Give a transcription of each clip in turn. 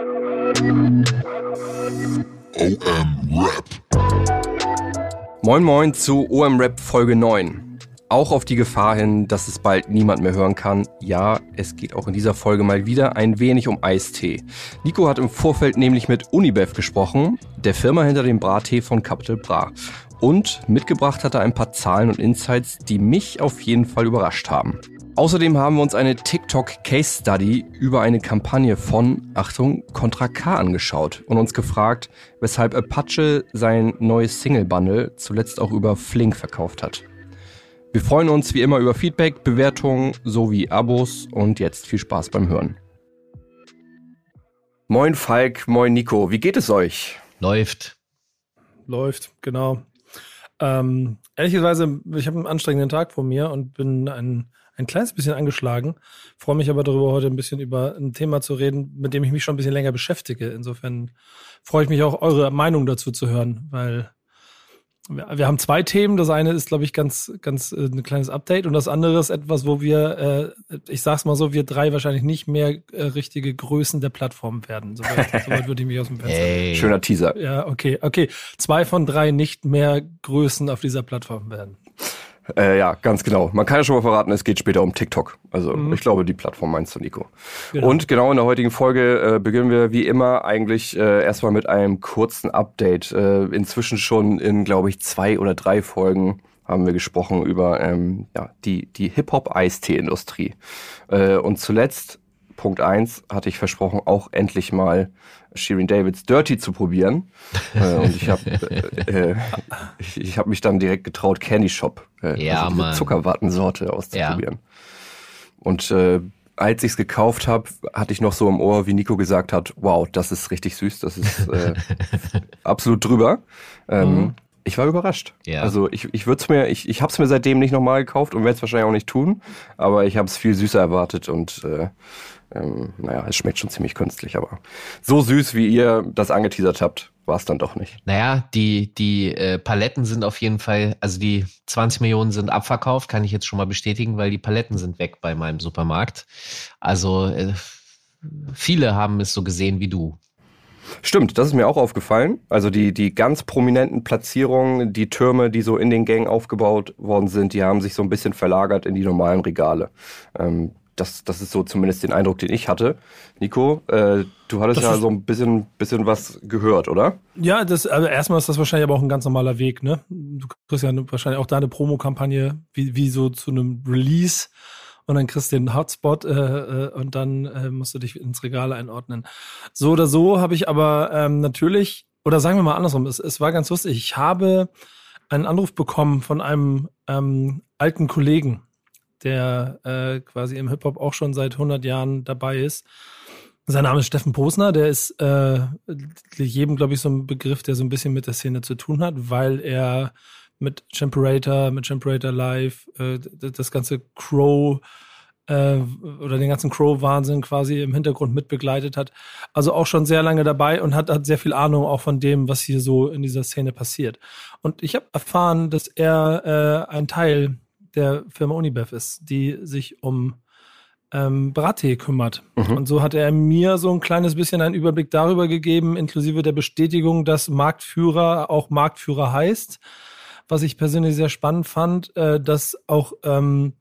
OM Rap. Moin Moin zu OM Rap Folge 9. Auch auf die Gefahr hin, dass es bald niemand mehr hören kann. Ja, es geht auch in dieser Folge mal wieder ein wenig um Eistee. Nico hat im Vorfeld nämlich mit Unibev gesprochen, der Firma hinter dem Brattee von Capital Bra. Und mitgebracht hat er ein paar Zahlen und Insights, die mich auf jeden Fall überrascht haben. Außerdem haben wir uns eine TikTok Case Study über eine Kampagne von, Achtung, Contra K angeschaut und uns gefragt, weshalb Apache sein neues Single Bundle zuletzt auch über Flink verkauft hat. Wir freuen uns wie immer über Feedback, Bewertungen sowie Abos und jetzt viel Spaß beim Hören. Moin Falk, moin Nico, wie geht es euch? Läuft. Läuft, genau. Ähm, ehrlicherweise, ich habe einen anstrengenden Tag vor mir und bin ein ein kleines bisschen angeschlagen. Freue mich aber darüber, heute ein bisschen über ein Thema zu reden, mit dem ich mich schon ein bisschen länger beschäftige. Insofern freue ich mich auch, eure Meinung dazu zu hören, weil wir, wir haben zwei Themen. Das eine ist, glaube ich, ganz, ganz äh, ein kleines Update und das andere ist etwas, wo wir, äh, ich sag's mal so, wir drei wahrscheinlich nicht mehr äh, richtige Größen der Plattform werden. Soweit, soweit würde ich mich aus dem Fenster. Hey. Schöner Teaser. Ja, okay, okay. Zwei von drei nicht mehr Größen auf dieser Plattform werden. Äh, ja, ganz genau. Man kann ja schon mal verraten, es geht später um TikTok. Also mhm. ich glaube, die Plattform meinst du, Nico. Genau. Und genau in der heutigen Folge äh, beginnen wir wie immer eigentlich äh, erstmal mit einem kurzen Update. Äh, inzwischen schon in, glaube ich, zwei oder drei Folgen haben wir gesprochen über ähm, ja, die, die Hip-Hop-Eistee-Industrie. Äh, und zuletzt, Punkt eins hatte ich versprochen, auch endlich mal Shirin Davids Dirty zu probieren. äh, und ich habe äh, ich, ich hab mich dann direkt getraut, Candy Shop, äh, ja, also diese Zuckerwattensorte auszuprobieren. Ja. Und äh, als ich es gekauft habe, hatte ich noch so im Ohr, wie Nico gesagt hat, wow, das ist richtig süß, das ist äh, absolut drüber. Ähm, mhm. Ich war überrascht. Ja. Also ich, ich würde es mir, ich, ich habe es mir seitdem nicht nochmal gekauft und werde es wahrscheinlich auch nicht tun, aber ich habe es viel süßer erwartet und äh, ähm, naja, es schmeckt schon ziemlich künstlich, aber so süß, wie ihr das angeteasert habt, war es dann doch nicht. Naja, die, die äh, Paletten sind auf jeden Fall, also die 20 Millionen sind abverkauft, kann ich jetzt schon mal bestätigen, weil die Paletten sind weg bei meinem Supermarkt. Also äh, viele haben es so gesehen wie du. Stimmt, das ist mir auch aufgefallen. Also die, die ganz prominenten Platzierungen, die Türme, die so in den Gängen aufgebaut worden sind, die haben sich so ein bisschen verlagert in die normalen Regale. Ähm, das, das ist so zumindest den Eindruck, den ich hatte. Nico, äh, du hattest das ja so ein bisschen, bisschen was gehört, oder? Ja, das, also erstmal ist das wahrscheinlich aber auch ein ganz normaler Weg, ne? Du kriegst ja wahrscheinlich auch da eine Promokampagne, wie, wie so zu einem Release und dann kriegst du den Hotspot äh, äh, und dann äh, musst du dich ins Regal einordnen. So oder so habe ich aber ähm, natürlich, oder sagen wir mal andersrum, es, es war ganz lustig, ich habe einen Anruf bekommen von einem ähm, alten Kollegen, der äh, quasi im Hip-Hop auch schon seit 100 Jahren dabei ist. Sein Name ist Steffen Posner, der ist äh, jedem, glaube ich, so ein Begriff, der so ein bisschen mit der Szene zu tun hat, weil er mit Champerator, mit Champerator Live, äh, das ganze Crow äh, oder den ganzen Crow-Wahnsinn quasi im Hintergrund mitbegleitet hat. Also auch schon sehr lange dabei und hat, hat sehr viel Ahnung auch von dem, was hier so in dieser Szene passiert. Und ich habe erfahren, dass er äh, ein Teil der Firma Unibev ist, die sich um ähm, Brattee kümmert. Mhm. Und so hat er mir so ein kleines bisschen einen Überblick darüber gegeben, inklusive der Bestätigung, dass Marktführer auch Marktführer heißt. Was ich persönlich sehr spannend fand, äh, dass auch ähm,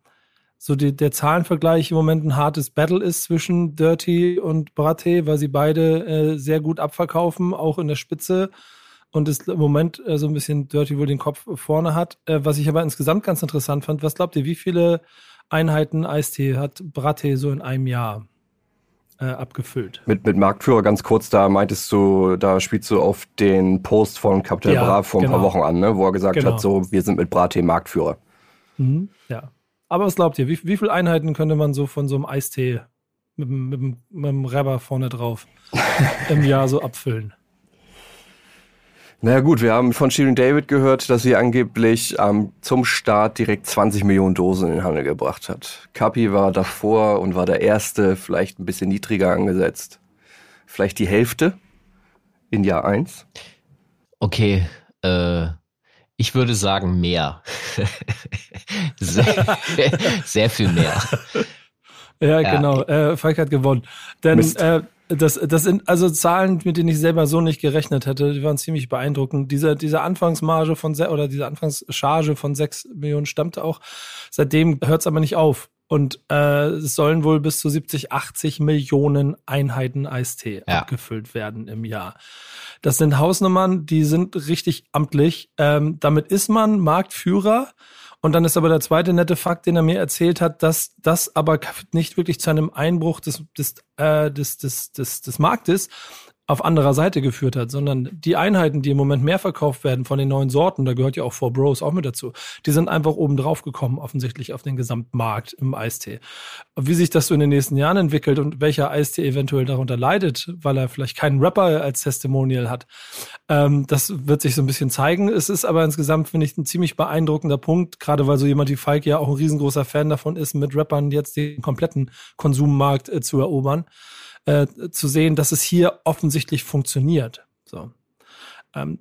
so die, der Zahlenvergleich im Moment ein hartes Battle ist zwischen Dirty und Brattee, weil sie beide äh, sehr gut abverkaufen, auch in der Spitze und es im Moment äh, so ein bisschen Dirty wohl den Kopf vorne hat. Äh, was ich aber insgesamt ganz interessant fand, was glaubt ihr, wie viele Einheiten Eistee hat Brattee so in einem Jahr äh, abgefüllt? Mit, mit Marktführer ganz kurz, da meintest du, da spielst du auf den Post von Capital ja, Bra vor ein genau. paar Wochen an, ne? wo er gesagt genau. hat, so, wir sind mit Brattee Marktführer. Mhm, ja. Aber was glaubt ihr, wie, wie viele Einheiten könnte man so von so einem Eistee mit, mit, mit, mit einem Rapper vorne drauf im Jahr so abfüllen? Naja gut, wir haben von Shirin David gehört, dass sie angeblich ähm, zum Start direkt 20 Millionen Dosen in den Handel gebracht hat. Kapi war davor und war der Erste, vielleicht ein bisschen niedriger angesetzt. Vielleicht die Hälfte in Jahr 1. Okay, äh, ich würde sagen mehr. sehr, sehr, viel mehr. Ja, ja. genau. Äh, Falk hat gewonnen. Denn äh, Das, das sind also Zahlen, mit denen ich selber so nicht gerechnet hätte. Die waren ziemlich beeindruckend. Diese, diese Anfangsmarge von oder diese Anfangscharge von sechs Millionen stammte auch. Seitdem hört es aber nicht auf. Und äh, es sollen wohl bis zu 70, 80 Millionen Einheiten Eistee ja. abgefüllt werden im Jahr. Das sind Hausnummern, die sind richtig amtlich. Ähm, damit ist man Marktführer. Und dann ist aber der zweite nette Fakt, den er mir erzählt hat, dass das aber nicht wirklich zu einem Einbruch des, des, äh, des, des, des, des Marktes auf anderer Seite geführt hat, sondern die Einheiten, die im Moment mehr verkauft werden von den neuen Sorten, da gehört ja auch Four Bros auch mit dazu, die sind einfach oben drauf gekommen, offensichtlich auf den Gesamtmarkt im Eistee. Wie sich das so in den nächsten Jahren entwickelt und welcher Eistee eventuell darunter leidet, weil er vielleicht keinen Rapper als Testimonial hat, ähm, das wird sich so ein bisschen zeigen. Es ist aber insgesamt, finde ich, ein ziemlich beeindruckender Punkt, gerade weil so jemand wie Falk ja auch ein riesengroßer Fan davon ist, mit Rappern jetzt den kompletten Konsummarkt äh, zu erobern äh, zu sehen, dass es hier offensichtlich funktioniert. So. Ähm,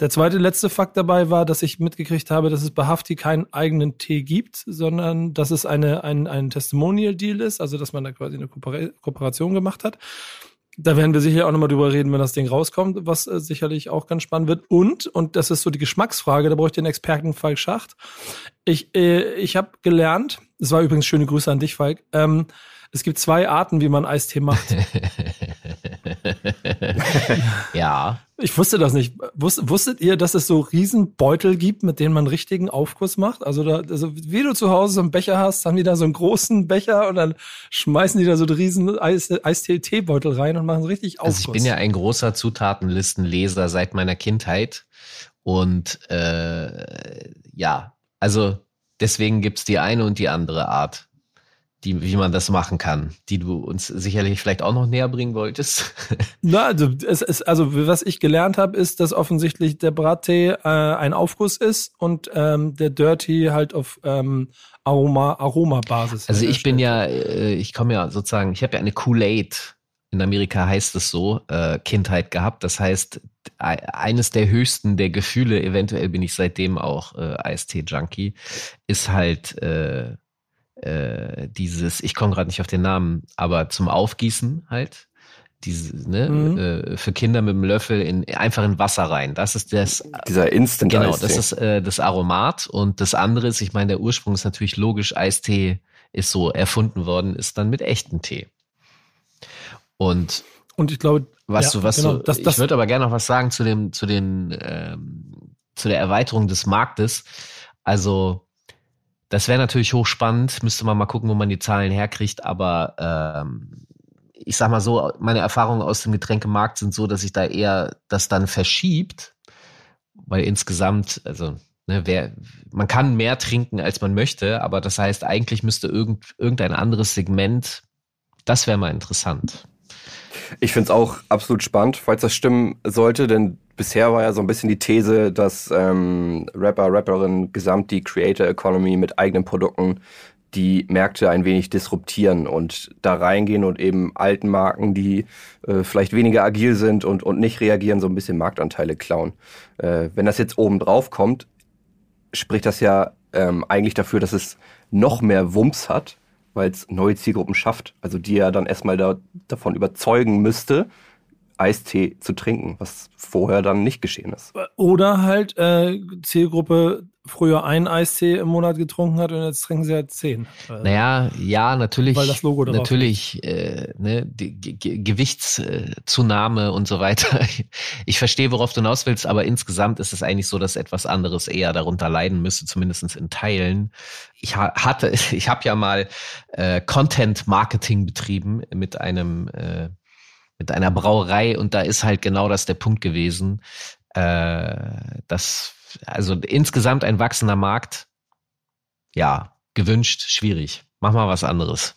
der zweite letzte Fakt dabei war, dass ich mitgekriegt habe, dass es bei Hafti keinen eigenen Tee gibt, sondern dass es eine, ein, ein Testimonial-Deal ist, also dass man da quasi eine Kooperation gemacht hat. Da werden wir sicher auch nochmal drüber reden, wenn das Ding rauskommt, was äh, sicherlich auch ganz spannend wird. Und, und das ist so die Geschmacksfrage, da brauche ich den Experten Falk Schacht. Ich, äh, ich habe gelernt, es war übrigens schöne Grüße an dich, Falk, ähm, es gibt zwei Arten, wie man Eistee macht. ja. Ich wusste das nicht. Wusst, wusstet ihr, dass es so Riesenbeutel gibt, mit denen man richtigen Aufguss macht? Also, da, also wie du zu Hause so einen Becher hast, haben die da so einen großen Becher und dann schmeißen die da so einen riesen Eistee-Teebeutel rein und machen so richtig Aufguss. Also ich bin ja ein großer Zutatenlistenleser seit meiner Kindheit und äh, ja, also deswegen gibt's die eine und die andere Art die, wie man das machen kann, die du uns sicherlich vielleicht auch noch näher bringen wolltest. Na, also, es ist, also was ich gelernt habe, ist, dass offensichtlich der Brattee äh, ein Aufguss ist und ähm, der Dirty halt auf ähm, Aroma, Aroma-Basis. Also ich bin ja, äh, ich komme ja sozusagen, ich habe ja eine Kool-Aid, in Amerika heißt es so, äh, Kindheit gehabt. Das heißt, eines der höchsten der Gefühle, eventuell bin ich seitdem auch äh, Eistee-Junkie, ist halt äh, äh, dieses, ich komme gerade nicht auf den Namen, aber zum Aufgießen halt. Diese, ne, mhm. äh, für Kinder mit dem Löffel in, einfach in Wasser rein. Das ist das. Dieser Instant Genau, das ist äh, das Aromat. Und das andere ist, ich meine, der Ursprung ist natürlich logisch, Eistee ist so erfunden worden, ist dann mit echten Tee. Und und ich glaube, was ja, du, was genau, du, das, das, ich würde aber gerne noch was sagen zu dem, zu den, ähm, zu der Erweiterung des Marktes. Also das wäre natürlich hochspannend, müsste man mal gucken, wo man die Zahlen herkriegt, aber ähm, ich sag mal so, meine Erfahrungen aus dem Getränkemarkt sind so, dass sich da eher das dann verschiebt, weil insgesamt, also ne, wer, man kann mehr trinken, als man möchte, aber das heißt, eigentlich müsste irgend, irgendein anderes Segment, das wäre mal interessant. Ich finde es auch absolut spannend, falls das stimmen sollte, denn bisher war ja so ein bisschen die These, dass ähm, Rapper, Rapperinnen gesamt die Creator Economy mit eigenen Produkten die Märkte ein wenig disruptieren und da reingehen und eben alten Marken, die äh, vielleicht weniger agil sind und, und nicht reagieren, so ein bisschen Marktanteile klauen. Äh, wenn das jetzt oben drauf kommt, spricht das ja ähm, eigentlich dafür, dass es noch mehr Wumms hat, weil es neue Zielgruppen schafft. Also die ja dann erstmal da, davon überzeugen müsste, Eistee zu trinken, was vorher dann nicht geschehen ist. Oder halt äh, Zielgruppe früher einen Eistee im Monat getrunken hat und jetzt trinken sie halt zehn. Naja, ja, natürlich. Weil das Logo drauf Natürlich, äh, ne, die Ge Gewichtszunahme und so weiter. Ich verstehe, worauf du hinaus willst, aber insgesamt ist es eigentlich so, dass etwas anderes eher darunter leiden müsste, zumindest in Teilen. Ich hatte, ich habe ja mal äh, Content Marketing betrieben mit einem äh, mit einer Brauerei und da ist halt genau das der Punkt gewesen. Äh, das, also insgesamt ein wachsender Markt, ja, gewünscht, schwierig. Mach mal was anderes.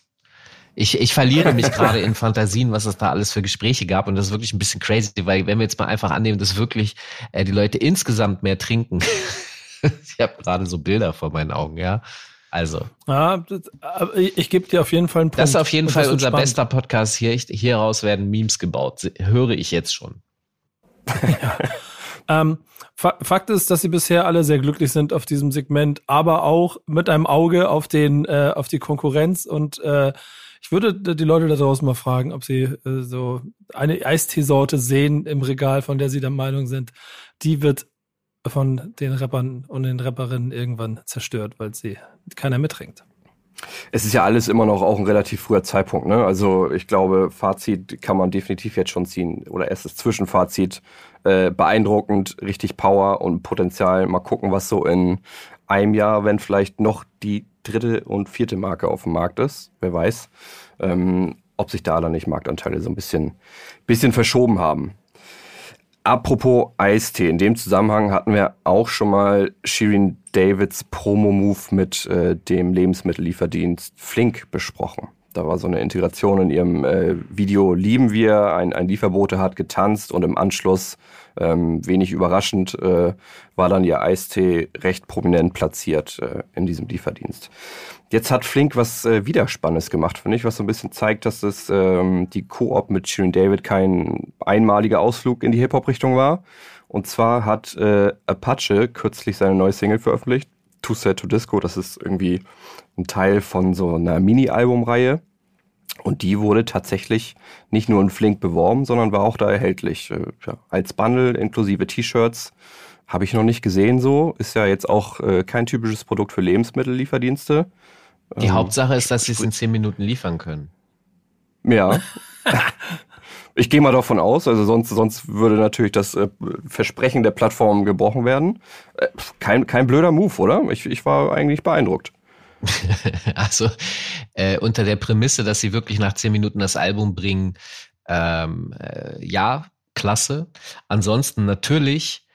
Ich, ich verliere mich gerade in Fantasien, was es da alles für Gespräche gab und das ist wirklich ein bisschen crazy, weil wenn wir jetzt mal einfach annehmen, dass wirklich äh, die Leute insgesamt mehr trinken. ich habe gerade so Bilder vor meinen Augen, ja. Also. Ja, ich, gebe dir auf jeden Fall einen Punkt. Das ist auf jeden Fall unser spannend. bester Podcast hier. Hieraus werden Memes gebaut. Höre ich jetzt schon. ja. ähm, Fakt ist, dass sie bisher alle sehr glücklich sind auf diesem Segment, aber auch mit einem Auge auf den, äh, auf die Konkurrenz und äh, Ich würde die Leute da draußen mal fragen, ob sie äh, so eine Eisteesorte sehen im Regal, von der sie der Meinung sind, die wird von den Rappern und den Rapperinnen irgendwann zerstört, weil sie keiner mittrinkt. Es ist ja alles immer noch auch ein relativ früher Zeitpunkt. Ne? Also ich glaube, Fazit kann man definitiv jetzt schon ziehen. Oder erstes Zwischenfazit. Äh, beeindruckend, richtig Power und Potenzial. Mal gucken, was so in einem Jahr, wenn vielleicht noch die dritte und vierte Marke auf dem Markt ist. Wer weiß, ähm, ob sich da dann nicht Marktanteile so ein bisschen, bisschen verschoben haben. Apropos Eistee, in dem Zusammenhang hatten wir auch schon mal Shirin Davids Promo-Move mit äh, dem Lebensmittellieferdienst Flink besprochen. Da war so eine Integration in ihrem äh, Video Lieben wir. Ein, ein Lieferbote hat getanzt und im Anschluss, ähm, wenig überraschend, äh, war dann ihr Eistee recht prominent platziert äh, in diesem Lieferdienst. Jetzt hat Flink was äh, Widerspannendes gemacht, finde ich, was so ein bisschen zeigt, dass es ähm, die Koop mit Shirin David kein einmaliger Ausflug in die Hip-Hop-Richtung war. Und zwar hat äh, Apache kürzlich seine neue Single veröffentlicht, Too Sad to Disco. Das ist irgendwie ein Teil von so einer Mini-Album-Reihe. Und die wurde tatsächlich nicht nur in Flink beworben, sondern war auch da erhältlich. Äh, ja, als Bundle inklusive T-Shirts. Habe ich noch nicht gesehen so. Ist ja jetzt auch äh, kein typisches Produkt für Lebensmittellieferdienste. Die ähm, Hauptsache ist, dass sie es in zehn Minuten liefern können. Ja. ich gehe mal davon aus, also sonst, sonst würde natürlich das äh, Versprechen der Plattform gebrochen werden. Äh, kein, kein blöder Move, oder? Ich, ich war eigentlich beeindruckt. also äh, unter der Prämisse, dass sie wirklich nach zehn Minuten das Album bringen, ähm, äh, ja, klasse. Ansonsten natürlich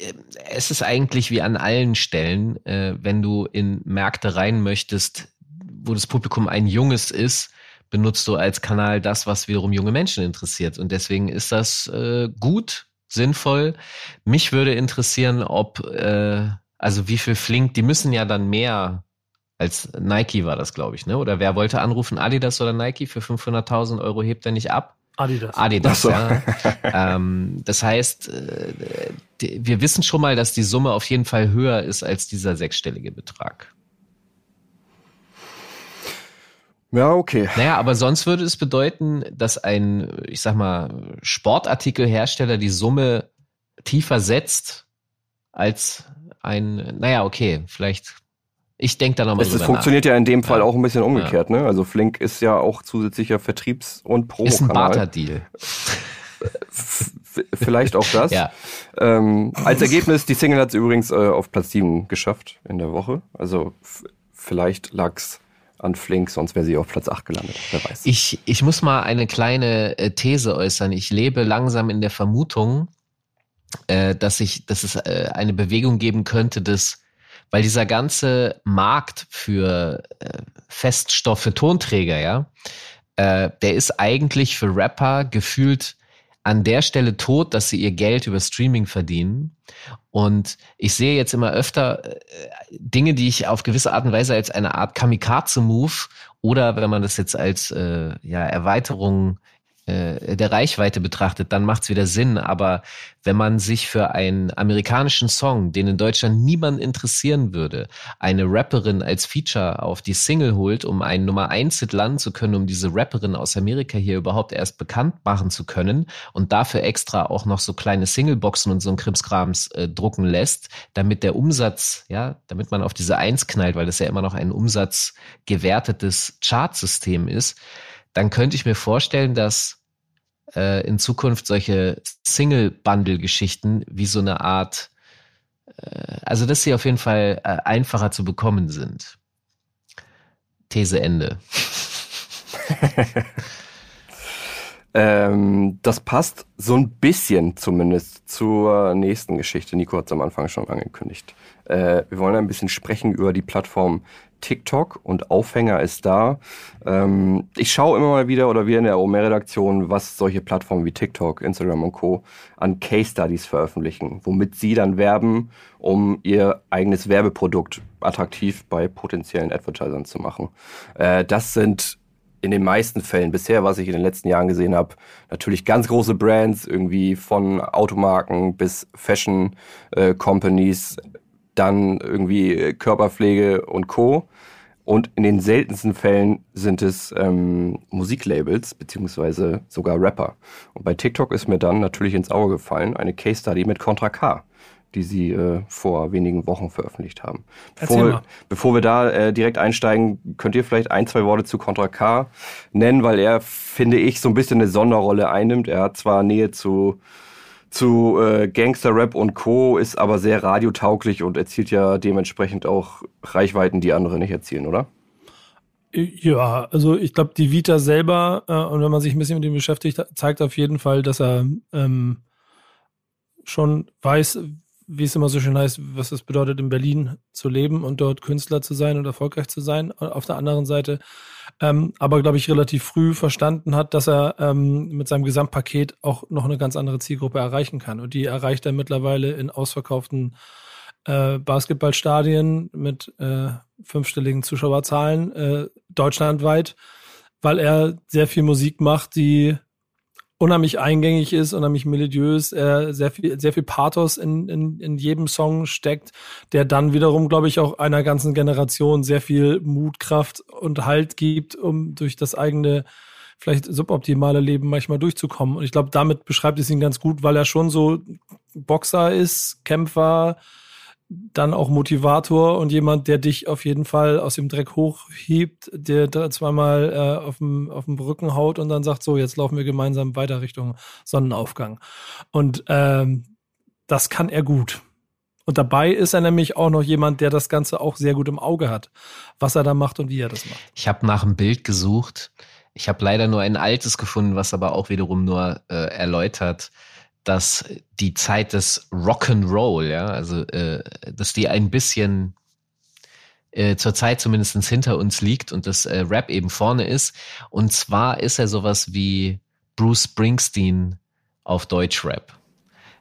ähm, es ist eigentlich wie an allen Stellen, äh, wenn du in Märkte rein möchtest, wo das Publikum ein junges ist, benutzt du als Kanal das, was wiederum junge Menschen interessiert. Und deswegen ist das äh, gut, sinnvoll. Mich würde interessieren, ob, äh, also wie viel Flink, die müssen ja dann mehr als Nike war das, glaube ich, ne? Oder wer wollte anrufen, Adidas oder Nike für 500.000 Euro hebt er nicht ab? Adidas. Adidas, so. ja. ähm, das heißt, äh, wir wissen schon mal, dass die Summe auf jeden Fall höher ist als dieser sechsstellige Betrag. Ja, okay. Naja, aber sonst würde es bedeuten, dass ein, ich sag mal, Sportartikelhersteller die Summe tiefer setzt als ein, naja, okay, vielleicht, ich denke da nochmal drüber Es funktioniert nach. ja in dem Fall ja. auch ein bisschen umgekehrt, ja. ne? Also Flink ist ja auch zusätzlicher Vertriebs- und Promokanal. Ist ein Barter-Deal. Vielleicht auch das. ja. Ähm, als Ergebnis, die Single hat es übrigens äh, auf Platz 7 geschafft in der Woche. Also vielleicht lag's an Flink, sonst wäre sie auf Platz 8 gelandet. Wer weiß. Ich, ich muss mal eine kleine äh, These äußern. Ich lebe langsam in der Vermutung, äh, dass ich, dass es äh, eine Bewegung geben könnte, dass weil dieser ganze Markt für äh, Feststoffe Tonträger, ja, äh, der ist eigentlich für Rapper gefühlt an der Stelle tot, dass sie ihr Geld über Streaming verdienen. Und ich sehe jetzt immer öfter äh, Dinge, die ich auf gewisse Art und Weise als eine Art Kamikaze-Move oder wenn man das jetzt als äh, ja, Erweiterung äh, der Reichweite betrachtet, dann macht es wieder Sinn. Aber wenn man sich für einen amerikanischen Song, den in Deutschland niemand interessieren würde, eine Rapperin als Feature auf die Single holt, um einen Nummer eins Hit landen zu können, um diese Rapperin aus Amerika hier überhaupt erst bekannt machen zu können und dafür extra auch noch so kleine Singleboxen und so ein Krimskrams äh, drucken lässt, damit der Umsatz, ja, damit man auf diese Eins knallt, weil das ja immer noch ein umsatzgewertetes Chartsystem ist, dann könnte ich mir vorstellen, dass äh, in Zukunft solche Single-Bundle-Geschichten wie so eine Art, äh, also dass sie auf jeden Fall äh, einfacher zu bekommen sind. These Ende. ähm, das passt so ein bisschen zumindest zur nächsten Geschichte. Nico hat es am Anfang schon angekündigt. Äh, wir wollen ein bisschen sprechen über die Plattform TikTok und Aufhänger ist da. Ähm, ich schaue immer mal wieder oder wir in der OMR-Redaktion, was solche Plattformen wie TikTok, Instagram und Co. an Case Studies veröffentlichen, womit sie dann werben, um ihr eigenes Werbeprodukt attraktiv bei potenziellen Advertisern zu machen. Äh, das sind in den meisten Fällen bisher, was ich in den letzten Jahren gesehen habe, natürlich ganz große Brands, irgendwie von Automarken bis Fashion äh, Companies, dann irgendwie Körperpflege und Co. Und in den seltensten Fällen sind es ähm, Musiklabels beziehungsweise sogar Rapper. Und bei TikTok ist mir dann natürlich ins Auge gefallen eine Case Study mit Contra K, die sie äh, vor wenigen Wochen veröffentlicht haben. Bevor, wir, bevor wir da äh, direkt einsteigen, könnt ihr vielleicht ein, zwei Worte zu Contra K nennen, weil er, finde ich, so ein bisschen eine Sonderrolle einnimmt. Er hat zwar Nähe zu zu äh, Gangster-Rap und Co., ist aber sehr radiotauglich und erzielt ja dementsprechend auch Reichweiten, die andere nicht erzielen, oder? Ja, also ich glaube, die Vita selber, äh, und wenn man sich ein bisschen mit ihm beschäftigt, zeigt auf jeden Fall, dass er ähm, schon weiß, wie es immer so schön heißt, was es bedeutet, in Berlin zu leben und dort Künstler zu sein und erfolgreich zu sein. Auf der anderen Seite ähm, aber, glaube ich, relativ früh verstanden hat, dass er ähm, mit seinem Gesamtpaket auch noch eine ganz andere Zielgruppe erreichen kann. Und die erreicht er mittlerweile in ausverkauften äh, Basketballstadien mit äh, fünfstelligen Zuschauerzahlen äh, deutschlandweit, weil er sehr viel Musik macht, die unheimlich eingängig ist, unheimlich melodiös, äh, sehr viel, sehr viel Pathos in, in, in jedem Song steckt, der dann wiederum, glaube ich, auch einer ganzen Generation sehr viel Mut, Kraft und Halt gibt, um durch das eigene vielleicht suboptimale Leben manchmal durchzukommen. Und ich glaube, damit beschreibt es ihn ganz gut, weil er schon so Boxer ist, Kämpfer, dann auch Motivator und jemand, der dich auf jeden Fall aus dem Dreck hochhebt, der da zweimal äh, auf, dem, auf dem Rücken haut und dann sagt, so, jetzt laufen wir gemeinsam weiter Richtung Sonnenaufgang. Und ähm, das kann er gut. Und dabei ist er nämlich auch noch jemand, der das Ganze auch sehr gut im Auge hat, was er da macht und wie er das macht. Ich habe nach einem Bild gesucht. Ich habe leider nur ein altes gefunden, was aber auch wiederum nur äh, erläutert, dass die Zeit des Rock'n'Roll, ja, also äh, dass die ein bisschen äh, zur Zeit zumindest hinter uns liegt und das äh, Rap eben vorne ist. Und zwar ist er sowas wie Bruce Springsteen auf Deutschrap.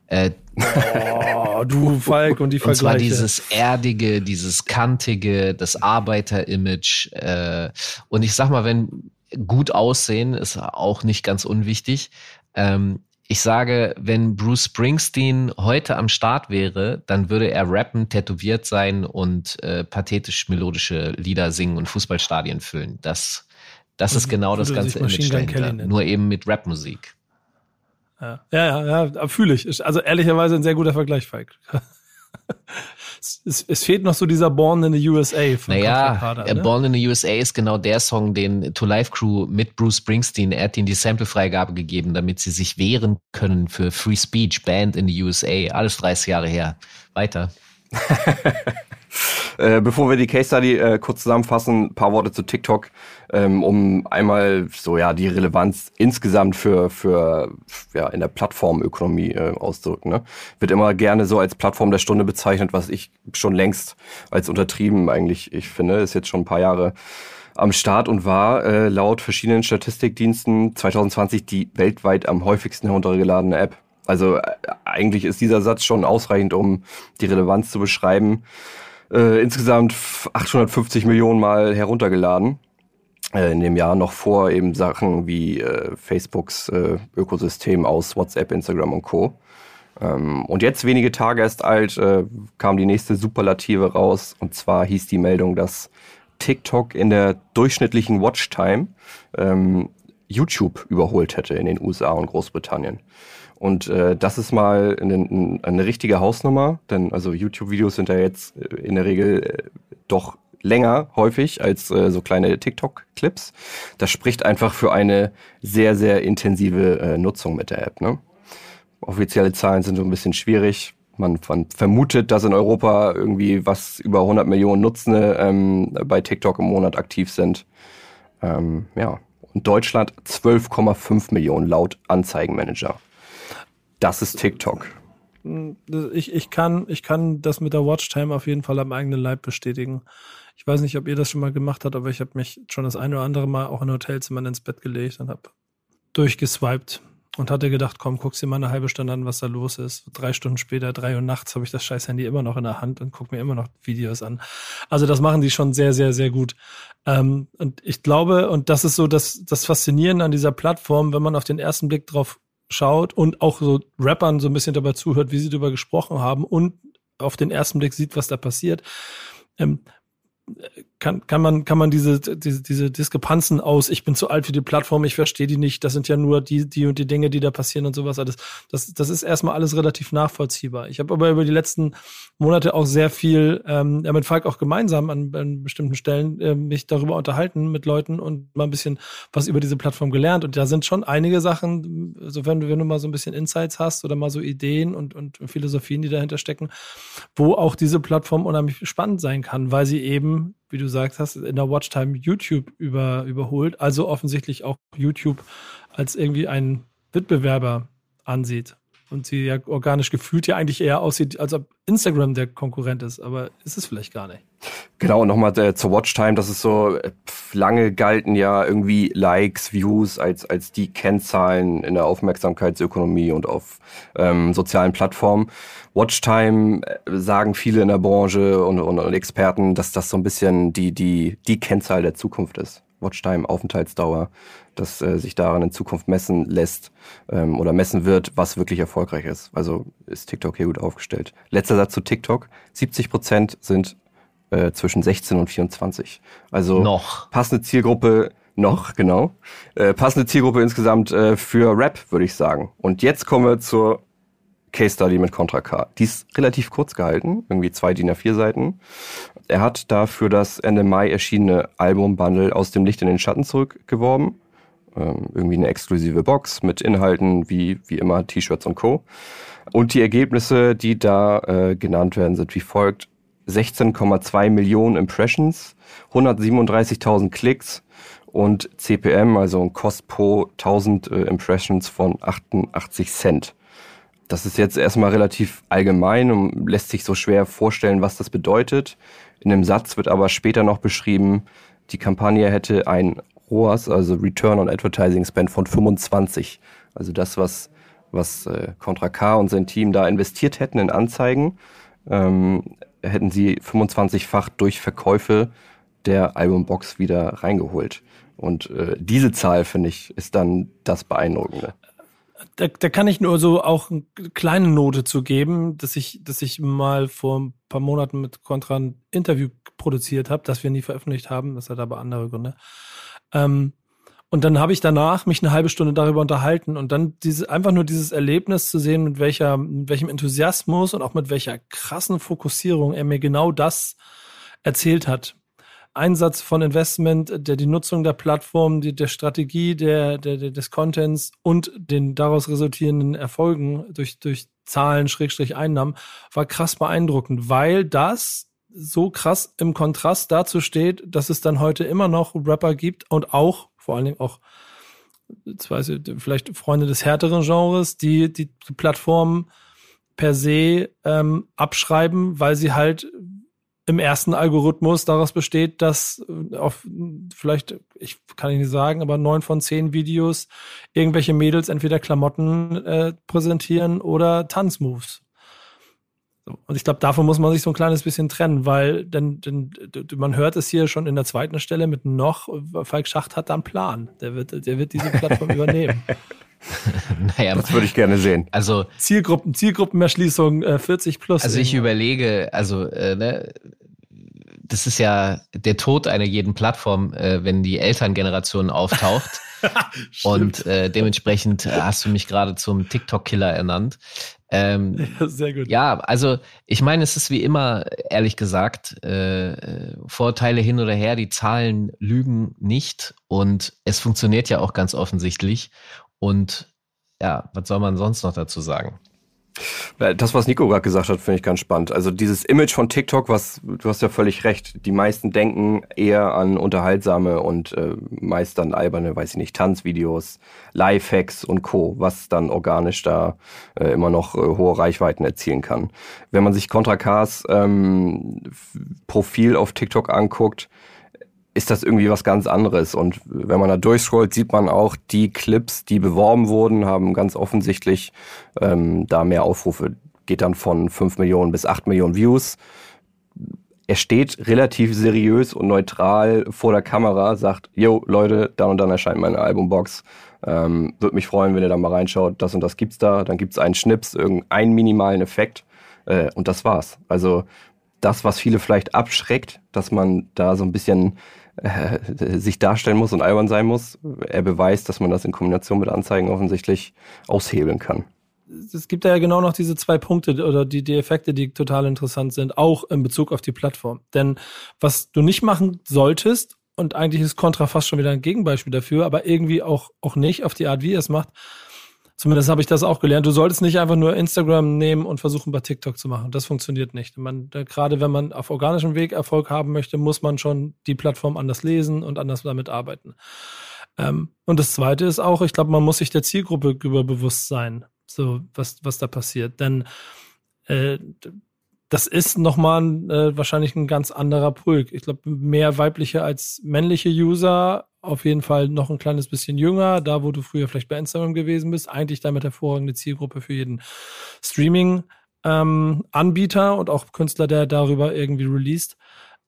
Äh, oh, du Falk und die Vergleiche. Und zwar dieses erdige, dieses kantige, das Arbeiter-Image. Äh, und ich sag mal, wenn gut aussehen ist auch nicht ganz unwichtig. Ähm, ich sage, wenn Bruce Springsteen heute am Start wäre, dann würde er rappen, tätowiert sein und äh, pathetisch melodische Lieder singen und Fußballstadien füllen. Das, das ist genau das ganze Image dahinter. Nur eben mit Rapmusik. Ja, ja, ja, ja fühle ich. Also ehrlicherweise ein sehr guter Vergleich, Falk. Es, es, fehlt noch so dieser Born in the USA. Von naja, Kader, äh, ne? Born in the USA ist genau der Song, den To Life Crew mit Bruce Springsteen, er hat ihnen die Sample-Freigabe gegeben, damit sie sich wehren können für Free Speech, Band in the USA. Alles 30 Jahre her. Weiter. Äh, bevor wir die Case Study äh, kurz zusammenfassen, ein paar Worte zu TikTok, ähm, um einmal so ja die Relevanz insgesamt für für ja in der Plattformökonomie äh, auszudrücken. Ne? Wird immer gerne so als Plattform der Stunde bezeichnet, was ich schon längst als untertrieben eigentlich ich finde, ist jetzt schon ein paar Jahre am Start und war äh, laut verschiedenen Statistikdiensten 2020 die weltweit am häufigsten heruntergeladene App. Also äh, eigentlich ist dieser Satz schon ausreichend, um die Relevanz zu beschreiben. Äh, insgesamt 850 Millionen Mal heruntergeladen in dem Jahr noch vor eben Sachen wie äh, Facebooks äh, Ökosystem aus WhatsApp, Instagram und Co. Ähm, und jetzt wenige Tage erst alt äh, kam die nächste Superlative raus und zwar hieß die Meldung, dass TikTok in der durchschnittlichen Watchtime ähm, YouTube überholt hätte in den USA und Großbritannien. Und äh, das ist mal eine, eine richtige Hausnummer, denn also YouTube-Videos sind ja jetzt äh, in der Regel äh, doch länger häufig als äh, so kleine TikTok-Clips. Das spricht einfach für eine sehr, sehr intensive äh, Nutzung mit der App. Ne? Offizielle Zahlen sind so ein bisschen schwierig. Man, man vermutet, dass in Europa irgendwie was über 100 Millionen Nutzende ähm, bei TikTok im Monat aktiv sind. Ähm, ja. Und Deutschland 12,5 Millionen laut Anzeigenmanager. Das ist TikTok. Ich, ich, kann, ich kann das mit der Watchtime auf jeden Fall am eigenen Leib bestätigen. Ich weiß nicht, ob ihr das schon mal gemacht habt, aber ich habe mich schon das eine oder andere Mal auch in Hotelzimmern ins Bett gelegt und habe durchgeswiped und hatte gedacht, komm, guck's dir mal eine halbe Stunde an, was da los ist. Drei Stunden später, drei Uhr nachts, habe ich das scheiß Handy immer noch in der Hand und guck mir immer noch Videos an. Also das machen die schon sehr, sehr, sehr gut. Ähm, und ich glaube, und das ist so das, das Faszinierende an dieser Plattform, wenn man auf den ersten Blick drauf schaut und auch so Rappern so ein bisschen dabei zuhört, wie sie darüber gesprochen haben und auf den ersten Blick sieht, was da passiert, ähm, kann, kann man, kann man diese, diese, diese Diskrepanzen aus, ich bin zu alt für die Plattform, ich verstehe die nicht, das sind ja nur die, die und die Dinge, die da passieren und sowas. Das, das, das ist erstmal alles relativ nachvollziehbar. Ich habe aber über die letzten Monate auch sehr viel, ähm, ja, mit Falk auch gemeinsam an, an bestimmten Stellen äh, mich darüber unterhalten mit Leuten und mal ein bisschen was über diese Plattform gelernt. Und da sind schon einige Sachen, so wenn du, wenn du mal so ein bisschen Insights hast oder mal so Ideen und, und Philosophien, die dahinter stecken, wo auch diese Plattform unheimlich spannend sein kann, weil sie eben wie du sagst hast, in der Watchtime YouTube über, überholt, also offensichtlich auch YouTube als irgendwie ein Wettbewerber ansieht. Und sie ja organisch gefühlt ja eigentlich eher aussieht, als ob Instagram der Konkurrent ist, aber ist es vielleicht gar nicht. Genau, nochmal äh, zur Watchtime, das ist so, äh, lange galten ja irgendwie Likes, Views als, als die Kennzahlen in der Aufmerksamkeitsökonomie und auf ähm, sozialen Plattformen. Watchtime äh, sagen viele in der Branche und, und, und Experten, dass das so ein bisschen die, die, die Kennzahl der Zukunft ist. Watchtime, Aufenthaltsdauer, dass äh, sich daran in Zukunft messen lässt ähm, oder messen wird, was wirklich erfolgreich ist. Also ist TikTok hier gut aufgestellt. Letzter Satz zu TikTok. 70 Prozent sind äh, zwischen 16 und 24. Also noch. passende Zielgruppe noch, genau. Äh, passende Zielgruppe insgesamt äh, für Rap, würde ich sagen. Und jetzt kommen wir zur Case Study mit Contra K. Die ist relativ kurz gehalten, irgendwie zwei DIN A4 Seiten. Er hat dafür das Ende Mai erschienene Album Bundle aus dem Licht in den Schatten zurückgeworben. Ähm, irgendwie eine exklusive Box mit Inhalten wie, wie immer T-Shirts und Co. Und die Ergebnisse, die da äh, genannt werden, sind wie folgt. 16,2 Millionen Impressions, 137.000 Klicks und CPM, also ein Kost pro 1000 äh, Impressions von 88 Cent. Das ist jetzt erstmal relativ allgemein und lässt sich so schwer vorstellen, was das bedeutet. In dem Satz wird aber später noch beschrieben, die Kampagne hätte ein ROAS, also Return on Advertising Spend von 25. Also das, was, was äh, Contra K und sein Team da investiert hätten in Anzeigen, ähm, hätten sie 25-fach durch Verkäufe der Albumbox wieder reingeholt. Und äh, diese Zahl, finde ich, ist dann das Beeindruckende. Da, da kann ich nur so auch eine kleine Note zu geben, dass ich, dass ich mal vor ein paar Monaten mit Contra ein Interview produziert habe, das wir nie veröffentlicht haben. Das hat aber andere Gründe. Ähm, und dann habe ich danach mich eine halbe Stunde darüber unterhalten und dann diese, einfach nur dieses Erlebnis zu sehen, mit welcher, mit welchem Enthusiasmus und auch mit welcher krassen Fokussierung er mir genau das erzählt hat. Einsatz von Investment, der die Nutzung der Plattform, die, der Strategie der, der, des Contents und den daraus resultierenden Erfolgen durch, durch Zahlen, Schrägstrich Einnahmen, war krass beeindruckend, weil das so krass im Kontrast dazu steht, dass es dann heute immer noch Rapper gibt und auch vor allen Dingen auch vielleicht Freunde des härteren Genres, die die Plattform per se ähm, abschreiben, weil sie halt im ersten Algorithmus daraus besteht, dass äh, auf vielleicht, ich kann ich nicht sagen, aber neun von zehn Videos irgendwelche Mädels entweder Klamotten äh, präsentieren oder Tanzmoves. Und ich glaube, davon muss man sich so ein kleines bisschen trennen, weil denn, denn man hört es hier schon in der zweiten Stelle mit noch, Falk Schacht hat da einen Plan. Der wird, der wird diese Plattform übernehmen. naja, das würde ich gerne sehen. Also Zielgruppen, Zielgruppenerschließung äh, 40 plus. Also ich überlege, also äh, ne, das ist ja der Tod einer jeden Plattform, äh, wenn die Elterngeneration auftaucht. und äh, dementsprechend hast du mich gerade zum TikTok-Killer ernannt. Ähm, ja, sehr gut. Ja, also ich meine, es ist wie immer, ehrlich gesagt, äh, Vorteile hin oder her, die Zahlen lügen nicht und es funktioniert ja auch ganz offensichtlich. Und ja, was soll man sonst noch dazu sagen? Das, was Nico gerade gesagt hat, finde ich ganz spannend. Also dieses Image von TikTok, was du hast ja völlig recht. Die meisten denken eher an unterhaltsame und äh, meist dann alberne, weiß ich nicht, Tanzvideos, Lifehacks und Co., was dann organisch da äh, immer noch äh, hohe Reichweiten erzielen kann. Wenn man sich Contra Cars ähm, Profil auf TikTok anguckt, ist das irgendwie was ganz anderes. Und wenn man da durchscrollt, sieht man auch, die Clips, die beworben wurden, haben ganz offensichtlich ähm, da mehr Aufrufe. Geht dann von 5 Millionen bis 8 Millionen Views. Er steht relativ seriös und neutral vor der Kamera, sagt, yo, Leute, dann und dann erscheint meine Albumbox. Ähm, Würde mich freuen, wenn ihr da mal reinschaut. Das und das gibt's da. Dann gibt's einen Schnips, irgendeinen minimalen Effekt. Äh, und das war's. Also das, was viele vielleicht abschreckt, dass man da so ein bisschen äh, sich darstellen muss und albern sein muss. Er beweist, dass man das in Kombination mit Anzeigen offensichtlich aushebeln kann. Es gibt ja genau noch diese zwei Punkte oder die, die Effekte, die total interessant sind, auch in Bezug auf die Plattform. Denn was du nicht machen solltest, und eigentlich ist Contra fast schon wieder ein Gegenbeispiel dafür, aber irgendwie auch, auch nicht auf die Art, wie er es macht, Zumindest habe ich das auch gelernt. Du solltest nicht einfach nur Instagram nehmen und versuchen, bei TikTok zu machen. Das funktioniert nicht. Man, gerade wenn man auf organischem Weg Erfolg haben möchte, muss man schon die Plattform anders lesen und anders damit arbeiten. Ähm, und das Zweite ist auch, ich glaube, man muss sich der Zielgruppe über bewusst sein, so was, was da passiert. Denn äh, das ist nochmal äh, wahrscheinlich ein ganz anderer Pulk. Ich glaube, mehr weibliche als männliche User, auf jeden Fall noch ein kleines bisschen jünger, da wo du früher vielleicht bei Instagram gewesen bist, eigentlich damit hervorragende Zielgruppe für jeden Streaming-Anbieter ähm, und auch Künstler, der darüber irgendwie released.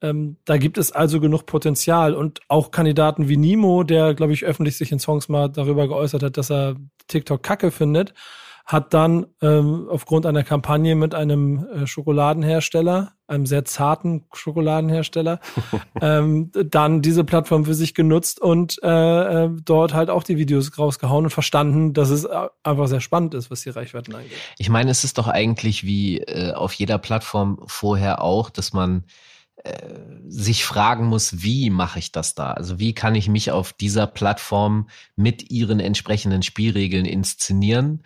Ähm, da gibt es also genug Potenzial und auch Kandidaten wie Nimo, der, glaube ich, öffentlich sich in Songs mal darüber geäußert hat, dass er TikTok kacke findet hat dann ähm, aufgrund einer Kampagne mit einem äh, Schokoladenhersteller, einem sehr zarten Schokoladenhersteller, ähm, dann diese Plattform für sich genutzt und äh, äh, dort halt auch die Videos rausgehauen und verstanden, dass es äh, einfach sehr spannend ist, was die Reichweiten angeht. Ich meine, es ist doch eigentlich wie äh, auf jeder Plattform vorher auch, dass man äh, sich fragen muss, wie mache ich das da? Also wie kann ich mich auf dieser Plattform mit ihren entsprechenden Spielregeln inszenieren?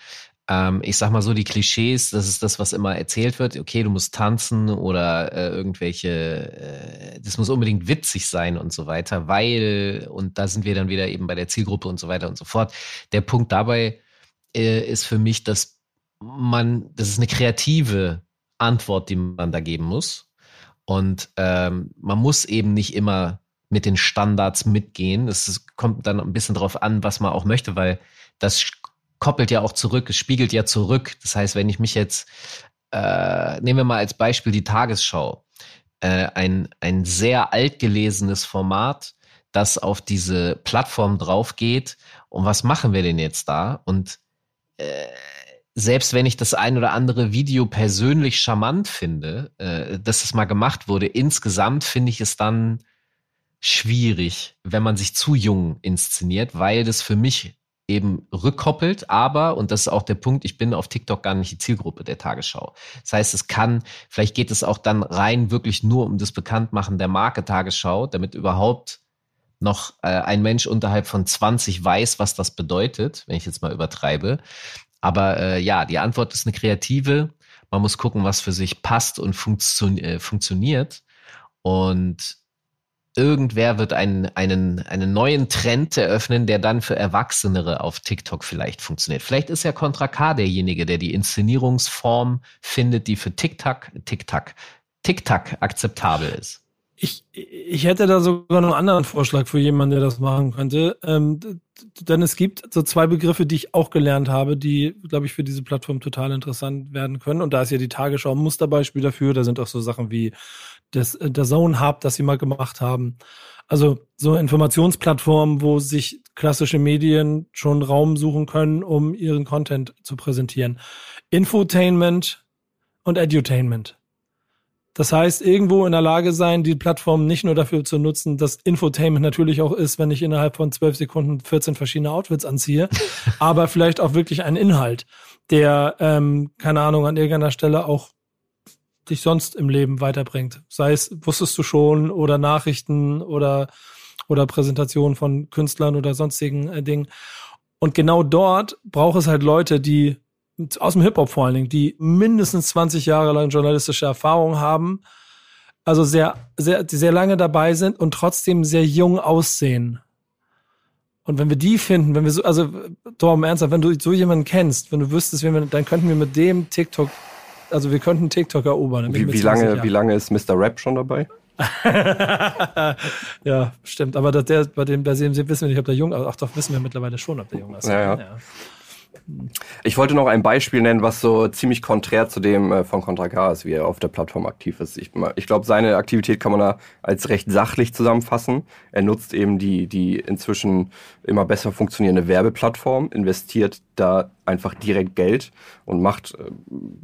Ähm, ich sag mal so, die Klischees, das ist das, was immer erzählt wird. Okay, du musst tanzen oder äh, irgendwelche, äh, das muss unbedingt witzig sein und so weiter, weil, und da sind wir dann wieder eben bei der Zielgruppe und so weiter und so fort. Der Punkt dabei äh, ist für mich, dass man, das ist eine kreative Antwort, die man da geben muss. Und ähm, man muss eben nicht immer mit den Standards mitgehen. Es kommt dann ein bisschen drauf an, was man auch möchte, weil das koppelt ja auch zurück, es spiegelt ja zurück. Das heißt, wenn ich mich jetzt, äh, nehmen wir mal als Beispiel die Tagesschau, äh, ein, ein sehr altgelesenes Format, das auf diese Plattform drauf geht. Und was machen wir denn jetzt da? Und äh, selbst wenn ich das ein oder andere Video persönlich charmant finde, äh, dass es mal gemacht wurde, insgesamt finde ich es dann schwierig, wenn man sich zu jung inszeniert, weil das für mich eben rückkoppelt, aber, und das ist auch der Punkt, ich bin auf TikTok gar nicht die Zielgruppe der Tagesschau. Das heißt, es kann, vielleicht geht es auch dann rein wirklich nur um das Bekanntmachen der Marke Tagesschau, damit überhaupt noch äh, ein Mensch unterhalb von 20 weiß, was das bedeutet, wenn ich jetzt mal übertreibe. Aber äh, ja, die Antwort ist eine kreative. Man muss gucken, was für sich passt und funktio äh, funktioniert. Und irgendwer wird einen, einen, einen neuen Trend eröffnen, der dann für Erwachsenere auf TikTok vielleicht funktioniert. Vielleicht ist ja Contra K derjenige, der die Inszenierungsform findet, die für TikTok, TikTok, TikTok akzeptabel ist. Ich, ich hätte da sogar noch einen anderen Vorschlag für jemanden, der das machen könnte. Ähm, denn es gibt so zwei Begriffe, die ich auch gelernt habe, die, glaube ich, für diese Plattform total interessant werden können. Und da ist ja die Tagesschau ein Musterbeispiel dafür. Da sind auch so Sachen wie das, äh, der Zone Hub, das sie mal gemacht haben. Also so Informationsplattformen, wo sich klassische Medien schon Raum suchen können, um ihren Content zu präsentieren. Infotainment und Edutainment. Das heißt, irgendwo in der Lage sein, die Plattform nicht nur dafür zu nutzen, dass Infotainment natürlich auch ist, wenn ich innerhalb von zwölf Sekunden 14 verschiedene Outfits anziehe, aber vielleicht auch wirklich ein Inhalt, der, ähm, keine Ahnung, an irgendeiner Stelle auch dich sonst im Leben weiterbringt. Sei es, wusstest du schon, oder Nachrichten oder, oder Präsentationen von Künstlern oder sonstigen äh, Dingen. Und genau dort braucht es halt Leute, die aus dem Hip-Hop vor allen Dingen, die mindestens 20 Jahre lang journalistische Erfahrung haben, also sehr, sehr, sehr lange dabei sind und trotzdem sehr jung aussehen. Und wenn wir die finden, wenn wir so, also Torben ernsthaft, wenn du so jemanden kennst, wenn du wüsstest, wir, dann könnten wir mit dem TikTok, also wir könnten TikTok erobern. Wie, wie lange, wie lange ist Mr. Rap schon dabei? ja, stimmt. Aber der, bei dem, bei dem wissen wir nicht, ob der jung ist. Ach doch, wissen wir mittlerweile schon, ob der jung ist. Ja, ja. ja. Ich wollte noch ein Beispiel nennen, was so ziemlich konträr zu dem äh, von Contra K ist, wie er auf der Plattform aktiv ist. Ich, ich glaube, seine Aktivität kann man da als recht sachlich zusammenfassen. Er nutzt eben die, die inzwischen immer besser funktionierende Werbeplattform, investiert da einfach direkt Geld und macht äh,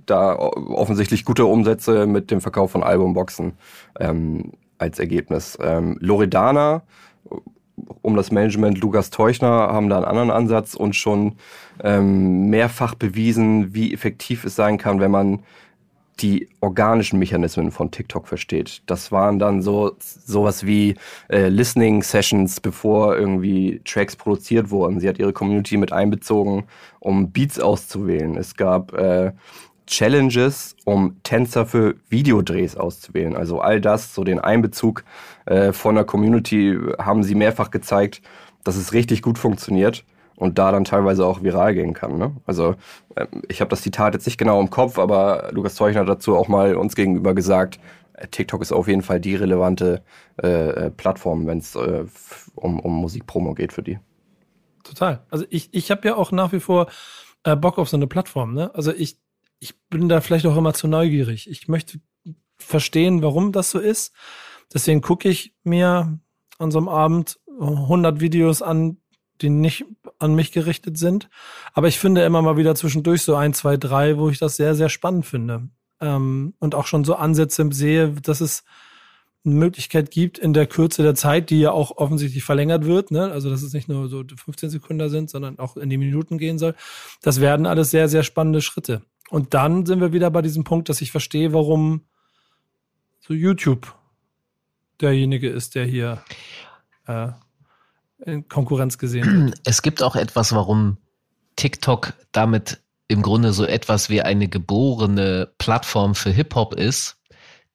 da offensichtlich gute Umsätze mit dem Verkauf von Albumboxen ähm, als Ergebnis. Ähm, Loredana um das Management Lukas Teuchner haben da einen anderen Ansatz und schon ähm, mehrfach bewiesen, wie effektiv es sein kann, wenn man die organischen Mechanismen von TikTok versteht. Das waren dann so sowas wie äh, Listening Sessions, bevor irgendwie Tracks produziert wurden. Sie hat ihre Community mit einbezogen, um Beats auszuwählen. Es gab äh, Challenges, um Tänzer für Videodrehs auszuwählen. Also all das, so den Einbezug äh, von der Community haben sie mehrfach gezeigt, dass es richtig gut funktioniert und da dann teilweise auch viral gehen kann. Ne? Also äh, ich habe das Zitat jetzt nicht genau im Kopf, aber Lukas Zeuchner hat dazu auch mal uns gegenüber gesagt, äh, TikTok ist auf jeden Fall die relevante äh, äh Plattform, wenn es äh, um, um Musikpromo geht für die. Total. Also ich, ich habe ja auch nach wie vor äh, Bock auf so eine Plattform. Ne? Also ich ich bin da vielleicht auch immer zu neugierig. Ich möchte verstehen, warum das so ist. Deswegen gucke ich mir an so einem Abend 100 Videos an, die nicht an mich gerichtet sind. Aber ich finde immer mal wieder zwischendurch so ein, zwei, drei, wo ich das sehr, sehr spannend finde. Ähm, und auch schon so Ansätze sehe, dass es eine Möglichkeit gibt in der Kürze der Zeit, die ja auch offensichtlich verlängert wird, ne? also dass es nicht nur so 15 Sekunden sind, sondern auch in die Minuten gehen soll. Das werden alles sehr, sehr spannende Schritte. Und dann sind wir wieder bei diesem Punkt, dass ich verstehe, warum so YouTube derjenige ist, der hier äh, in Konkurrenz gesehen wird. Es gibt auch etwas, warum TikTok damit im Grunde so etwas wie eine geborene Plattform für Hip-Hop ist.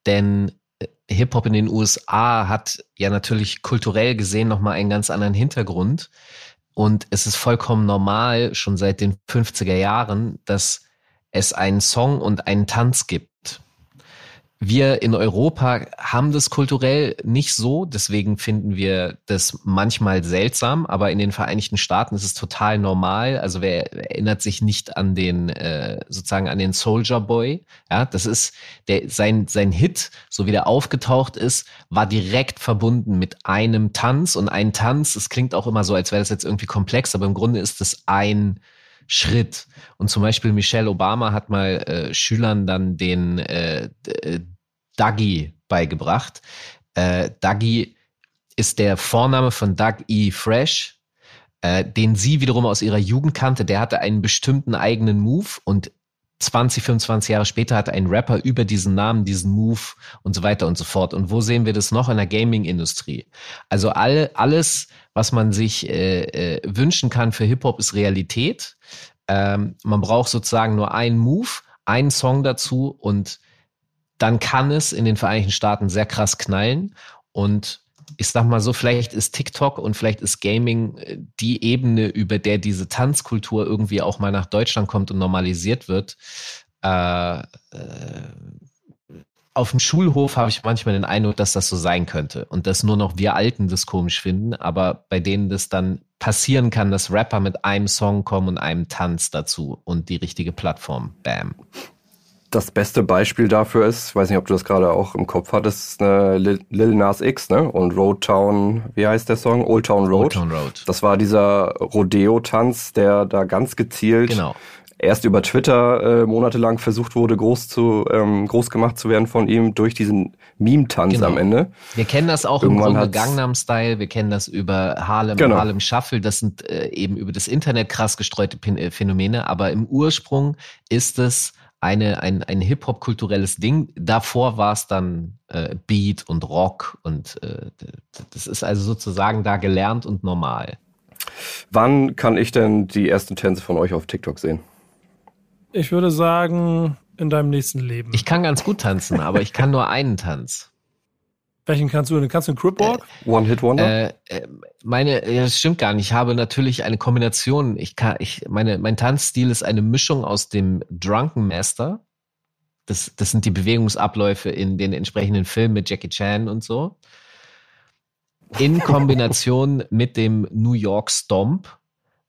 Denn äh, Hip-Hop in den USA hat ja natürlich kulturell gesehen nochmal einen ganz anderen Hintergrund. Und es ist vollkommen normal, schon seit den 50er Jahren, dass es einen Song und einen Tanz gibt. Wir in Europa haben das kulturell nicht so, deswegen finden wir das manchmal seltsam, aber in den Vereinigten Staaten ist es total normal. Also wer erinnert sich nicht an den äh, sozusagen an den Soldier Boy? Ja, das ist der sein sein Hit, so wie der aufgetaucht ist, war direkt verbunden mit einem Tanz und ein Tanz. Es klingt auch immer so, als wäre das jetzt irgendwie komplex, aber im Grunde ist es ein Schritt. Und zum Beispiel Michelle Obama hat mal äh, Schülern dann den äh, äh Dougie beigebracht. Äh, Dougie ist der Vorname von Doug E. Fresh, äh, den sie wiederum aus ihrer Jugend kannte. Der hatte einen bestimmten eigenen Move und 20, 25 Jahre später hat ein Rapper über diesen Namen, diesen Move und so weiter und so fort. Und wo sehen wir das noch in der Gaming-Industrie? Also alle, alles, was man sich äh, äh, wünschen kann für Hip-Hop, ist Realität. Ähm, man braucht sozusagen nur einen Move, einen Song dazu und dann kann es in den Vereinigten Staaten sehr krass knallen. Und ich sag mal so, vielleicht ist TikTok und vielleicht ist Gaming äh, die Ebene, über der diese Tanzkultur irgendwie auch mal nach Deutschland kommt und normalisiert wird. Äh, äh, auf dem Schulhof habe ich manchmal den Eindruck, dass das so sein könnte und dass nur noch wir Alten das komisch finden, aber bei denen das dann passieren kann, dass Rapper mit einem Song kommen und einem Tanz dazu und die richtige Plattform. Bam. Das beste Beispiel dafür ist, weiß nicht, ob du das gerade auch im Kopf hattest, äh, Lil, Lil Nas X, ne? Und Road Town, wie heißt der Song? Old Town Road. Old Town Road. Das war dieser Rodeo-Tanz, der da ganz gezielt genau erst über Twitter äh, monatelang versucht wurde, groß zu ähm, groß gemacht zu werden von ihm durch diesen Meme-Tanz genau. am Ende. Wir kennen das auch Irgendwann im Grunde Gangnam Style, wir kennen das über Harlem, genau. Harlem Shuffle, das sind äh, eben über das Internet krass gestreute äh, Phänomene, aber im Ursprung ist es eine, ein, ein Hip-Hop-kulturelles Ding. Davor war es dann äh, Beat und Rock und äh, das ist also sozusagen da gelernt und normal. Wann kann ich denn die ersten Tänze von euch auf TikTok sehen? Ich würde sagen, in deinem nächsten Leben. Ich kann ganz gut tanzen, aber ich kann nur einen Tanz. Welchen kannst du? Kannst du einen Cripwalk? Äh, One-Hit-Wonder? Äh, äh, meine, ja, das stimmt gar nicht. Ich habe natürlich eine Kombination. Ich kann, ich, meine, mein Tanzstil ist eine Mischung aus dem Drunken Master. Das, das sind die Bewegungsabläufe in den entsprechenden Filmen mit Jackie Chan und so. In Kombination mit dem New York Stomp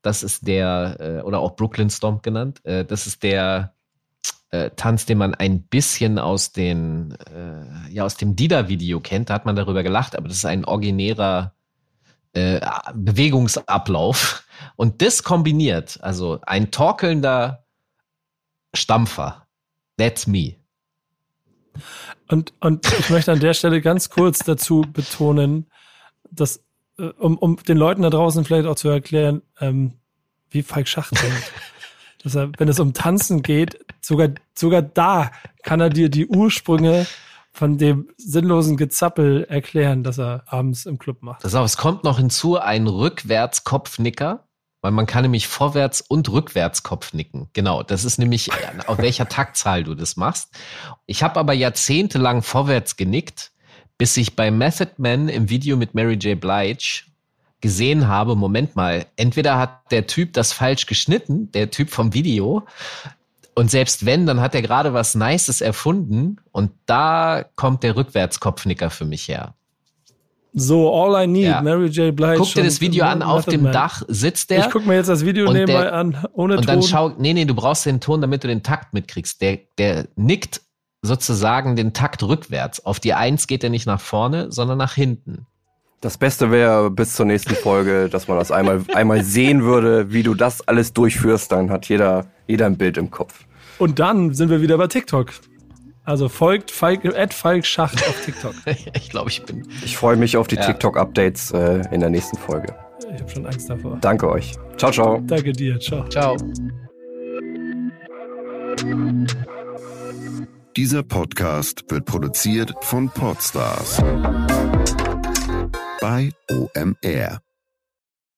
Das ist der, äh, oder auch Brooklyn Stomp genannt. Äh, das ist der äh, Tanz, den man ein bisschen aus den, äh, ja, aus dem Dida-Video kennt. Da hat man darüber gelacht, aber das ist ein originärer äh, Bewegungsablauf. Und das kombiniert, also ein torkelnder Stampfer. That's me. Und, und ich möchte an der Stelle ganz kurz dazu betonen, dass, äh, um, um den Leuten da draußen vielleicht auch zu erklären, ähm, wie Falk Schacht. Dass er, wenn es um Tanzen geht, sogar, sogar da kann er dir die Ursprünge von dem sinnlosen Gezappel erklären, das er abends im Club macht. Das auch, es kommt noch hinzu ein Rückwärtskopfnicker, weil man kann nämlich vorwärts und rückwärts Kopfnicken. Genau, das ist nämlich auf welcher Taktzahl du das machst. Ich habe aber jahrzehntelang vorwärts genickt, bis ich bei Method Man im Video mit Mary J. Blige gesehen habe, Moment mal, entweder hat der Typ das falsch geschnitten, der Typ vom Video, und selbst wenn, dann hat er gerade was Nices erfunden und da kommt der Rückwärtskopfnicker für mich her. So, All I Need, ja. Mary J. Blige. Guck dir das Video an, auf dem Man. Dach sitzt der. Ich guck mir jetzt das Video nebenbei der, an, ohne und Ton. Und dann schau, nee, nee, du brauchst den Ton, damit du den Takt mitkriegst. Der, der nickt sozusagen den Takt rückwärts. Auf die Eins geht er nicht nach vorne, sondern nach hinten. Das Beste wäre bis zur nächsten Folge, dass man das einmal, einmal sehen würde, wie du das alles durchführst. Dann hat jeder, jeder ein Bild im Kopf. Und dann sind wir wieder bei TikTok. Also folgt Falk, Ed Falk Schacht auf TikTok. ich glaube, ich bin. Ich freue mich auf die ja. TikTok-Updates äh, in der nächsten Folge. Ich habe schon Angst davor. Danke euch. Ciao, ciao. Danke dir. Ciao. Ciao. Dieser Podcast wird produziert von Podstars bei OMR.